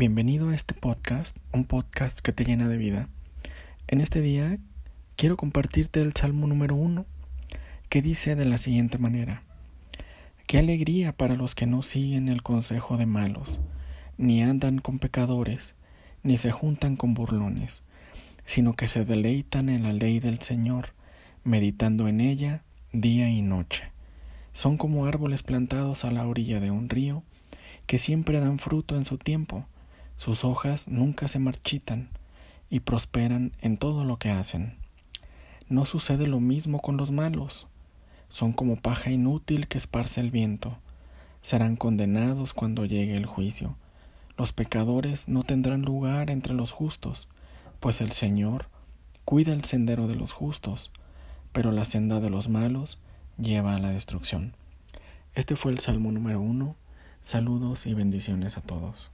Bienvenido a este podcast, un podcast que te llena de vida. En este día quiero compartirte el Salmo número uno, que dice de la siguiente manera. Qué alegría para los que no siguen el consejo de malos, ni andan con pecadores, ni se juntan con burlones, sino que se deleitan en la ley del Señor, meditando en ella día y noche. Son como árboles plantados a la orilla de un río, que siempre dan fruto en su tiempo, sus hojas nunca se marchitan y prosperan en todo lo que hacen. No sucede lo mismo con los malos. Son como paja inútil que esparce el viento. Serán condenados cuando llegue el juicio. Los pecadores no tendrán lugar entre los justos, pues el Señor cuida el sendero de los justos, pero la senda de los malos lleva a la destrucción. Este fue el Salmo número uno. Saludos y bendiciones a todos.